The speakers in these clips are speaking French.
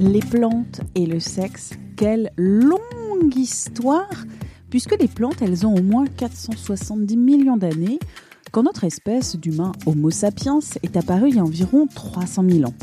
Les plantes et le sexe, quelle longue histoire puisque les plantes, elles ont au moins 470 millions d'années quand notre espèce d'humain Homo sapiens est apparue il y a environ 300 000 ans.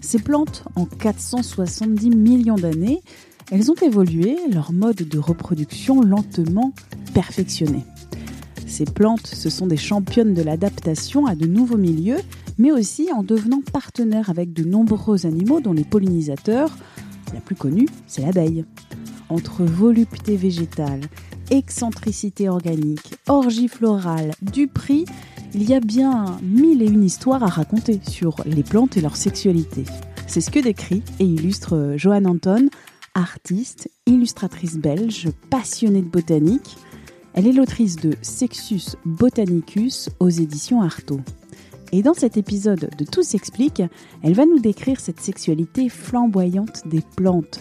Ces plantes, en 470 millions d'années, elles ont évolué, leur mode de reproduction lentement perfectionné. Ces plantes, ce sont des championnes de l'adaptation à de nouveaux milieux, mais aussi en devenant partenaires avec de nombreux animaux dont les pollinisateurs, la plus connue, c'est l'abeille. Entre volupté végétale, excentricité organique, orgie florale, du prix, il y a bien mille et une histoires à raconter sur les plantes et leur sexualité. C'est ce que décrit et illustre Joanne Anton, artiste, illustratrice belge, passionnée de botanique. Elle est l'autrice de Sexus Botanicus aux éditions Artaud. Et dans cet épisode de Tout s'explique, elle va nous décrire cette sexualité flamboyante des plantes.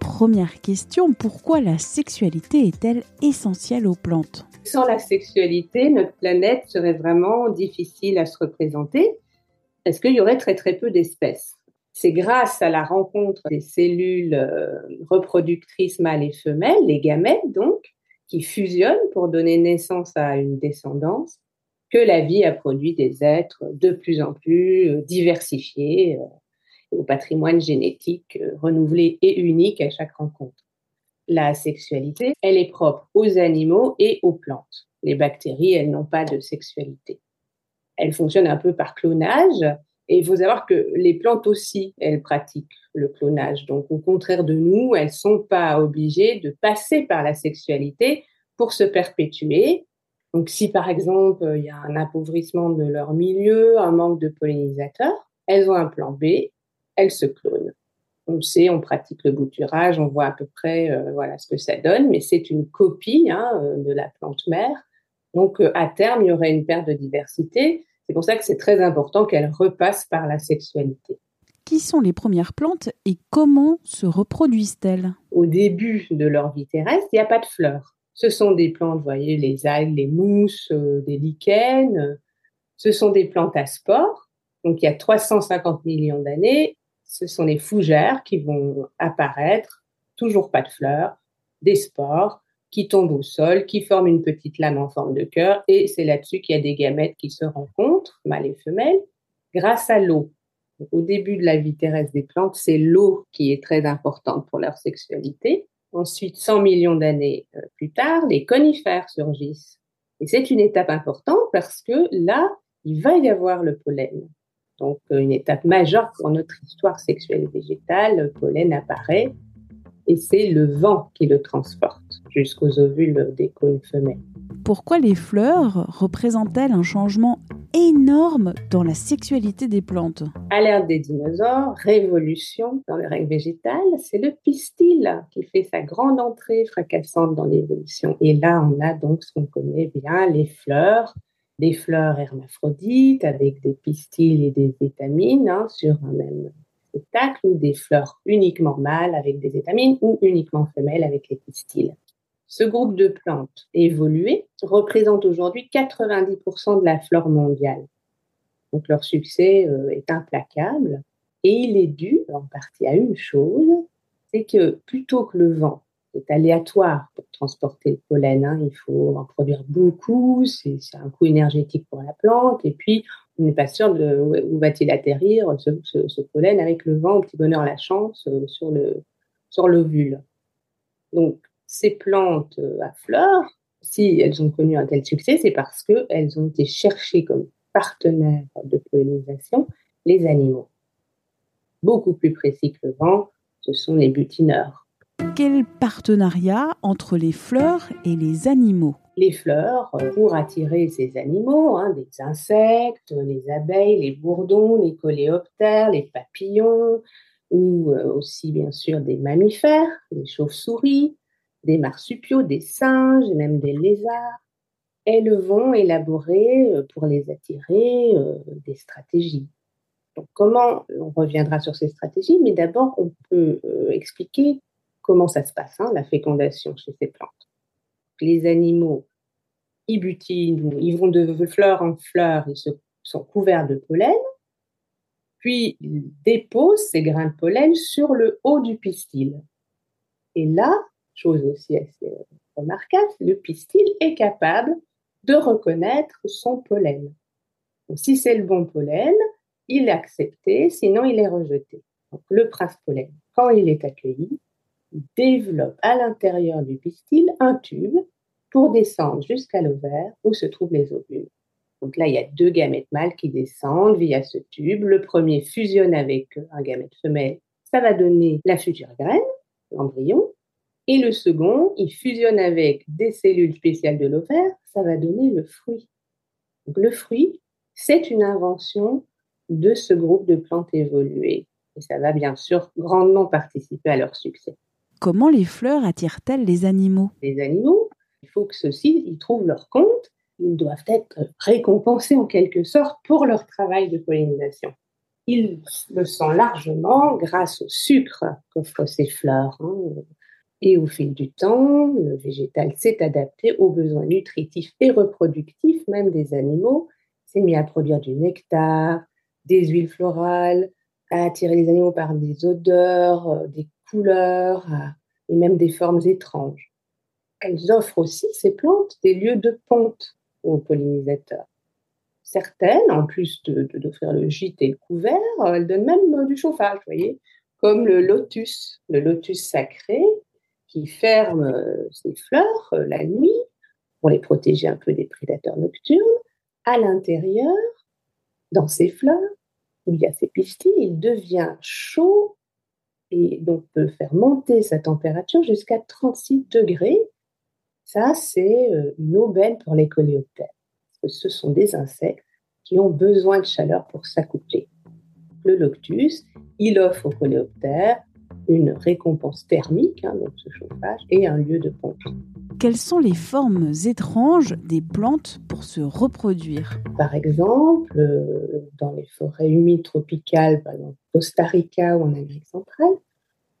Première question, pourquoi la sexualité est-elle essentielle aux plantes? Sans la sexualité, notre planète serait vraiment difficile à se représenter parce qu'il y aurait très très peu d'espèces. C'est grâce à la rencontre des cellules euh, reproductrices mâles et femelles, les gamètes donc, qui fusionnent pour donner naissance à une descendance, que la vie a produit des êtres de plus en plus euh, diversifiés, euh, au patrimoine génétique renouvelé et unique à chaque rencontre la sexualité, elle est propre aux animaux et aux plantes. Les bactéries, elles n'ont pas de sexualité. Elles fonctionnent un peu par clonage. Et il faut savoir que les plantes aussi, elles pratiquent le clonage. Donc, au contraire de nous, elles sont pas obligées de passer par la sexualité pour se perpétuer. Donc, si par exemple, il y a un appauvrissement de leur milieu, un manque de pollinisateurs, elles ont un plan B, elles se clonent on sait, on pratique le bouturage, on voit à peu près euh, voilà ce que ça donne, mais c'est une copie hein, de la plante mère. Donc euh, à terme, il y aurait une perte de diversité. C'est pour ça que c'est très important qu'elle repasse par la sexualité. Qui sont les premières plantes et comment se reproduisent-elles? Au début de leur vie terrestre, il n'y a pas de fleurs. Ce sont des plantes, vous voyez, les algues, les mousses, des lichens. Ce sont des plantes à spores. Donc il y a 350 millions d'années, ce sont les fougères qui vont apparaître, toujours pas de fleurs, des spores qui tombent au sol, qui forment une petite lame en forme de cœur, et c'est là-dessus qu'il y a des gamètes qui se rencontrent, mâles et femelles, grâce à l'eau. Au début de la vie terrestre des plantes, c'est l'eau qui est très importante pour leur sexualité. Ensuite, 100 millions d'années euh, plus tard, les conifères surgissent. Et c'est une étape importante parce que là, il va y avoir le pollen. Donc, euh, une étape majeure pour notre histoire sexuelle végétale, le pollen apparaît et c'est le vent qui le transporte jusqu'aux ovules des cônes femelles. Pourquoi les fleurs représentent-elles un changement énorme dans la sexualité des plantes? À l'ère des dinosaures, révolution dans le règne végétal, c'est le pistil qui fait sa grande entrée fracassante dans l'évolution. Et là, on a donc ce qu'on connaît bien, les fleurs, des fleurs hermaphrodites avec des pistils et des étamines hein, sur un même spectacle, ou des fleurs uniquement mâles avec des étamines ou uniquement femelles avec les pistils. Ce groupe de plantes évoluées représente aujourd'hui 90% de la flore mondiale. Donc leur succès euh, est implacable et il est dû en partie à une chose, c'est que plutôt que le vent est aléatoire pour transporter le pollen. Hein. Il faut en produire beaucoup, c'est un coût énergétique pour la plante. Et puis, on n'est pas sûr de où va-t-il atterrir ce, pollen avec le vent, au petit bonheur, la chance euh, sur sur l'ovule. Donc, ces plantes euh, à fleurs, si elles ont connu un tel succès, c'est parce qu'elles ont été cherchées comme partenaires de pollinisation les animaux. Beaucoup plus précis que le vent, ce sont les butineurs quel partenariat entre les fleurs et les animaux? Les fleurs pour attirer ces animaux, hein, des insectes, les abeilles, les bourdons, les coléoptères, les papillons, ou euh, aussi bien sûr des mammifères, des chauves-souris, des marsupiaux, des singes et même des lézards. Elles vont élaborer euh, pour les attirer euh, des stratégies. Donc comment on reviendra sur ces stratégies, mais d'abord on peut expliquer comment ça se passe, hein, la fécondation chez ces plantes. Les animaux, ils butinent, ils vont de fleur en fleur, ils se, sont couverts de pollen, puis ils déposent ces grains de pollen sur le haut du pistil. Et là, chose aussi assez remarquable, le pistil est capable de reconnaître son pollen. Si c'est le bon pollen, il est accepté, sinon il est rejeté. Le prince pollen, quand il est accueilli, développe à l'intérieur du pistil un tube pour descendre jusqu'à l'ovaire où se trouvent les ovules. Donc là, il y a deux gamètes mâles qui descendent via ce tube. Le premier fusionne avec un gamète femelle. Ça va donner la future graine, l'embryon. Et le second, il fusionne avec des cellules spéciales de l'ovaire. Ça va donner le fruit. Donc le fruit, c'est une invention de ce groupe de plantes évoluées. Et ça va bien sûr grandement participer à leur succès. Comment les fleurs attirent-elles les animaux? Les animaux, il faut que ceux-ci y trouvent leur compte. Ils doivent être récompensés en quelque sorte pour leur travail de pollinisation. Ils le sont largement grâce au sucre qu'offrent ces fleurs. Hein. Et au fil du temps, le végétal s'est adapté aux besoins nutritifs et reproductifs même des animaux, s'est mis à produire du nectar, des huiles florales, à attirer les animaux par des odeurs, euh, des couleurs et même des formes étranges. Elles offrent aussi, ces plantes, des lieux de ponte aux pollinisateurs. Certaines, en plus d'offrir de, le gîte et le couvert, elles donnent même du chauffage, voyez, comme le lotus, le lotus sacré, qui ferme euh, ses fleurs euh, la nuit pour les protéger un peu des prédateurs nocturnes. À l'intérieur, dans ses fleurs, où il y a ses pistils, il devient chaud et donc peut faire monter sa température jusqu'à 36 degrés. Ça, c'est euh, une aubaine pour les coléoptères. ce sont des insectes qui ont besoin de chaleur pour s'accoupler. Le loctus, il offre aux coléoptères une récompense thermique, hein, donc ce chauffage, et un lieu de pompe. Quelles sont les formes étranges des plantes pour se reproduire? Par exemple, euh, dans les forêts humides tropicales, par exemple Costa Rica ou en Amérique centrale,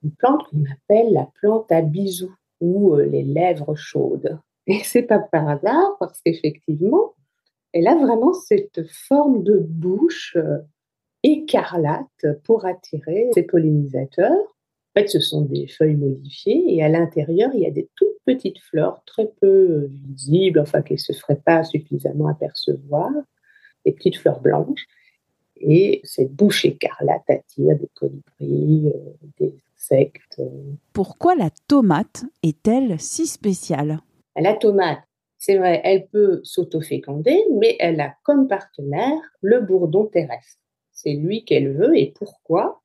une plante qu'on appelle la plante à bisous ou euh, les lèvres chaudes. Et c'est pas par hasard parce qu'effectivement, elle a vraiment cette forme de bouche euh, écarlate pour attirer ses pollinisateurs. Fait, ce sont des feuilles modifiées et à l'intérieur, il y a des toutes petites fleurs très peu euh, visibles, enfin qui ne se feraient pas suffisamment apercevoir, des petites fleurs blanches. Et cette bouche écarlate attire des colibris, euh, des insectes. Pourquoi la tomate est-elle si spéciale? La tomate, c'est vrai, elle peut s'autoféconder, mais elle a comme partenaire le bourdon terrestre. C'est lui qu'elle veut. Et pourquoi?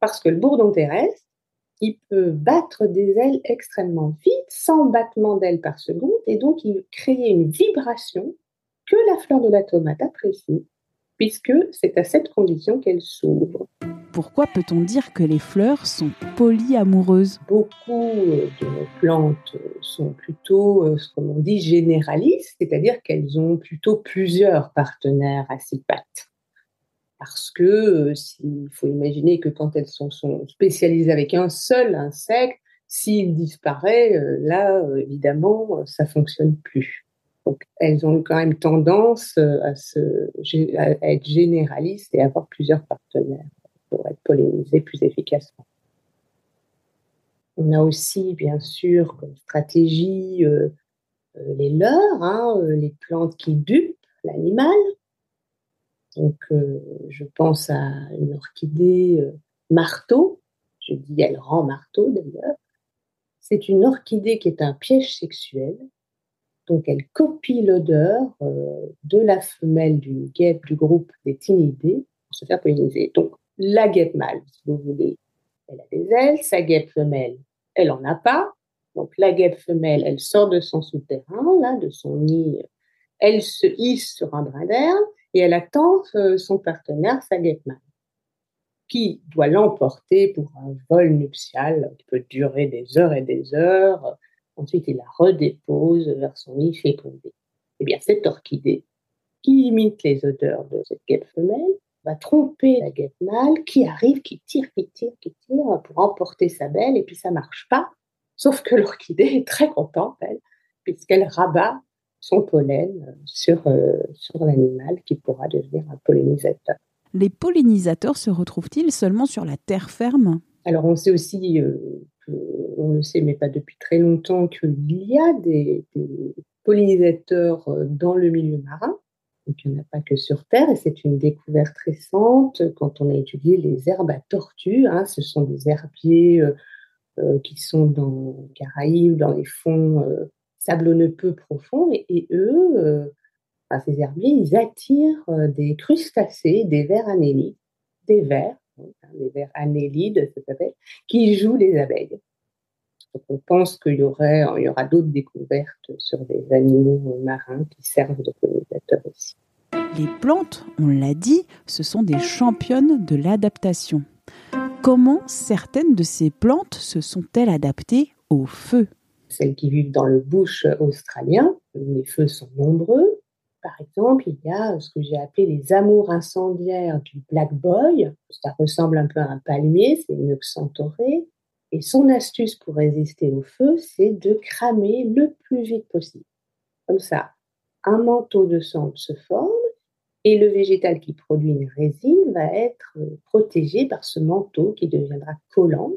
Parce que le bourdon terrestre, il peut battre des ailes extrêmement vite, 100 battements d'ailes par seconde, et donc il crée une vibration que la fleur de la tomate apprécie, puisque c'est à cette condition qu'elle s'ouvre. Pourquoi peut-on dire que les fleurs sont polyamoureuses? Beaucoup de plantes sont plutôt, euh, comme on dit, généralistes, c'est-à-dire qu'elles ont plutôt plusieurs partenaires à six pattes parce que euh, il faut imaginer que quand elles sont, spécialisées avec un seul insecte, s'il disparaît, euh, là, euh, évidemment, ça fonctionne plus. Donc, elles ont quand même tendance à, être généralistes et avoir plusieurs partenaires pour être pollinisées plus efficacement. On a aussi, bien sûr, comme stratégie les leurres, hein, les plantes qui dupent l'animal. Donc, euh, je pense à une orchidée euh, marteau. Je dis elle rend marteau d'ailleurs. C'est une orchidée qui est un piège sexuel. Donc, elle copie l'odeur euh, de la femelle d'une guêpe du groupe des tinidés pour se faire polliniser. Donc, la guêpe mâle, si vous voulez, elle a des ailes. Sa guêpe femelle, elle en a pas. Donc la guêpe femelle, elle sort de son souterrain, là, de son nid, elle se hisse sur un brin d'herbe et elle attend euh, son partenaire, sa mâle, qui doit l'emporter pour un vol nuptial qui peut durer des heures et des heures. Ensuite, il la redépose vers son nid fécondé. Eh bien, cette orchidée, qui imite les odeurs de cette guêpe femelle, va tromper la guêpe mâle qui arrive, qui tire, qui tire, qui tire pour emporter sa belle, et puis ça marche pas. Sauf que l'orchidée est très contente, elle, puisqu'elle rabat son pollen sur, euh, sur l'animal qui pourra devenir un pollinisateur. Les pollinisateurs se retrouvent-ils seulement sur la terre ferme? Alors on sait aussi, euh, on le sait mais pas depuis très longtemps, qu'il y a des, pollinisateurs euh, dans le milieu marin. Donc il n'y en a pas que sur Terre et c'est une découverte récente quand on a étudié les herbes à tortues. Hein. ce sont des herbiers qui sont dans les Caraïbes, dans les fonds sablonneux peu profonds, et, eux, euh, ces herbiers, ils attirent euh, des crustacés, des vers annélides, des vers, hein, des vers annélides, ça s'appelle, qui jouent les abeilles. Donc on pense qu'il y, aurait, il y aura d'autres découvertes sur des animaux marins qui servent de pollinisateurs aussi. Les plantes, on l'a dit, ce sont des championnes de l'adaptation. Comment certaines de ces plantes se sont-elles adaptées au feu? Celles qui vivent dans le bush australien, où les feux sont nombreux. Par exemple, il y a ce que j'ai appelé les amours incendiaires du black boy. Ça ressemble un peu à un palmier, c'est une xanthorée. Et son astuce pour résister au feu, c'est de cramer le plus vite possible. Comme ça, un manteau de cendre se forme et le végétal qui produit une résine va être protégé par ce manteau qui deviendra collant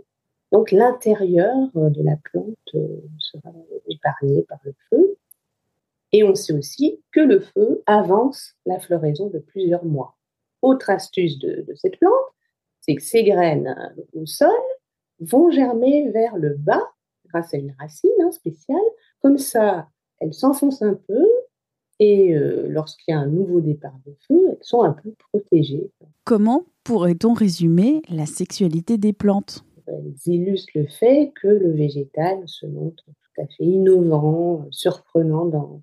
donc l'intérieur euh, de la plante euh, sera épargné par le feu. Et on sait aussi que le feu avance la floraison de plusieurs mois. Autre astuce de, cette plante, c'est que ses graines euh, au sol vont germer vers le bas grâce à une racine hein, spéciale. Comme ça, elles s'enfoncent un peu et lorsqu'il y a un nouveau départ de feu, elles sont un peu protégées. Comment pourrait-on résumer la sexualité des plantes? Elles illustrent le fait que le végétal se montre tout à fait innovant, surprenant dans,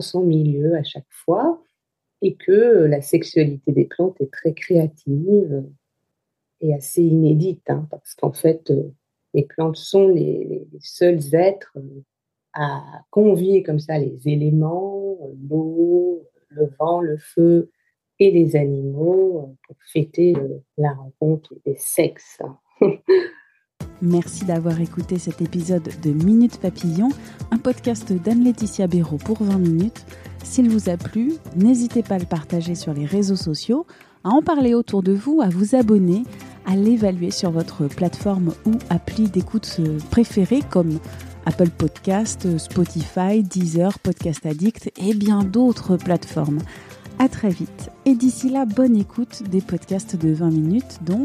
son milieu à chaque fois, et que la sexualité des plantes est très créative et assez inédite, hein, parce qu'en fait, les plantes sont les, seuls êtres à convier comme ça les éléments, l'eau, le vent, le feu et les animaux pour fêter la rencontre des sexes. Merci d'avoir écouté cet épisode de Minute Papillon, un podcast d'Anne-Laetitia Béraud pour 20 minutes. S'il vous a plu, n'hésitez pas à le partager sur les réseaux sociaux, à en parler autour de vous, à vous abonner, à l'évaluer sur votre plateforme ou appli d'écoute préférée comme Apple Podcast, Spotify, Deezer, Podcast Addict et bien d'autres plateformes. À très vite et d'ici là, bonne écoute des podcasts de 20 minutes dont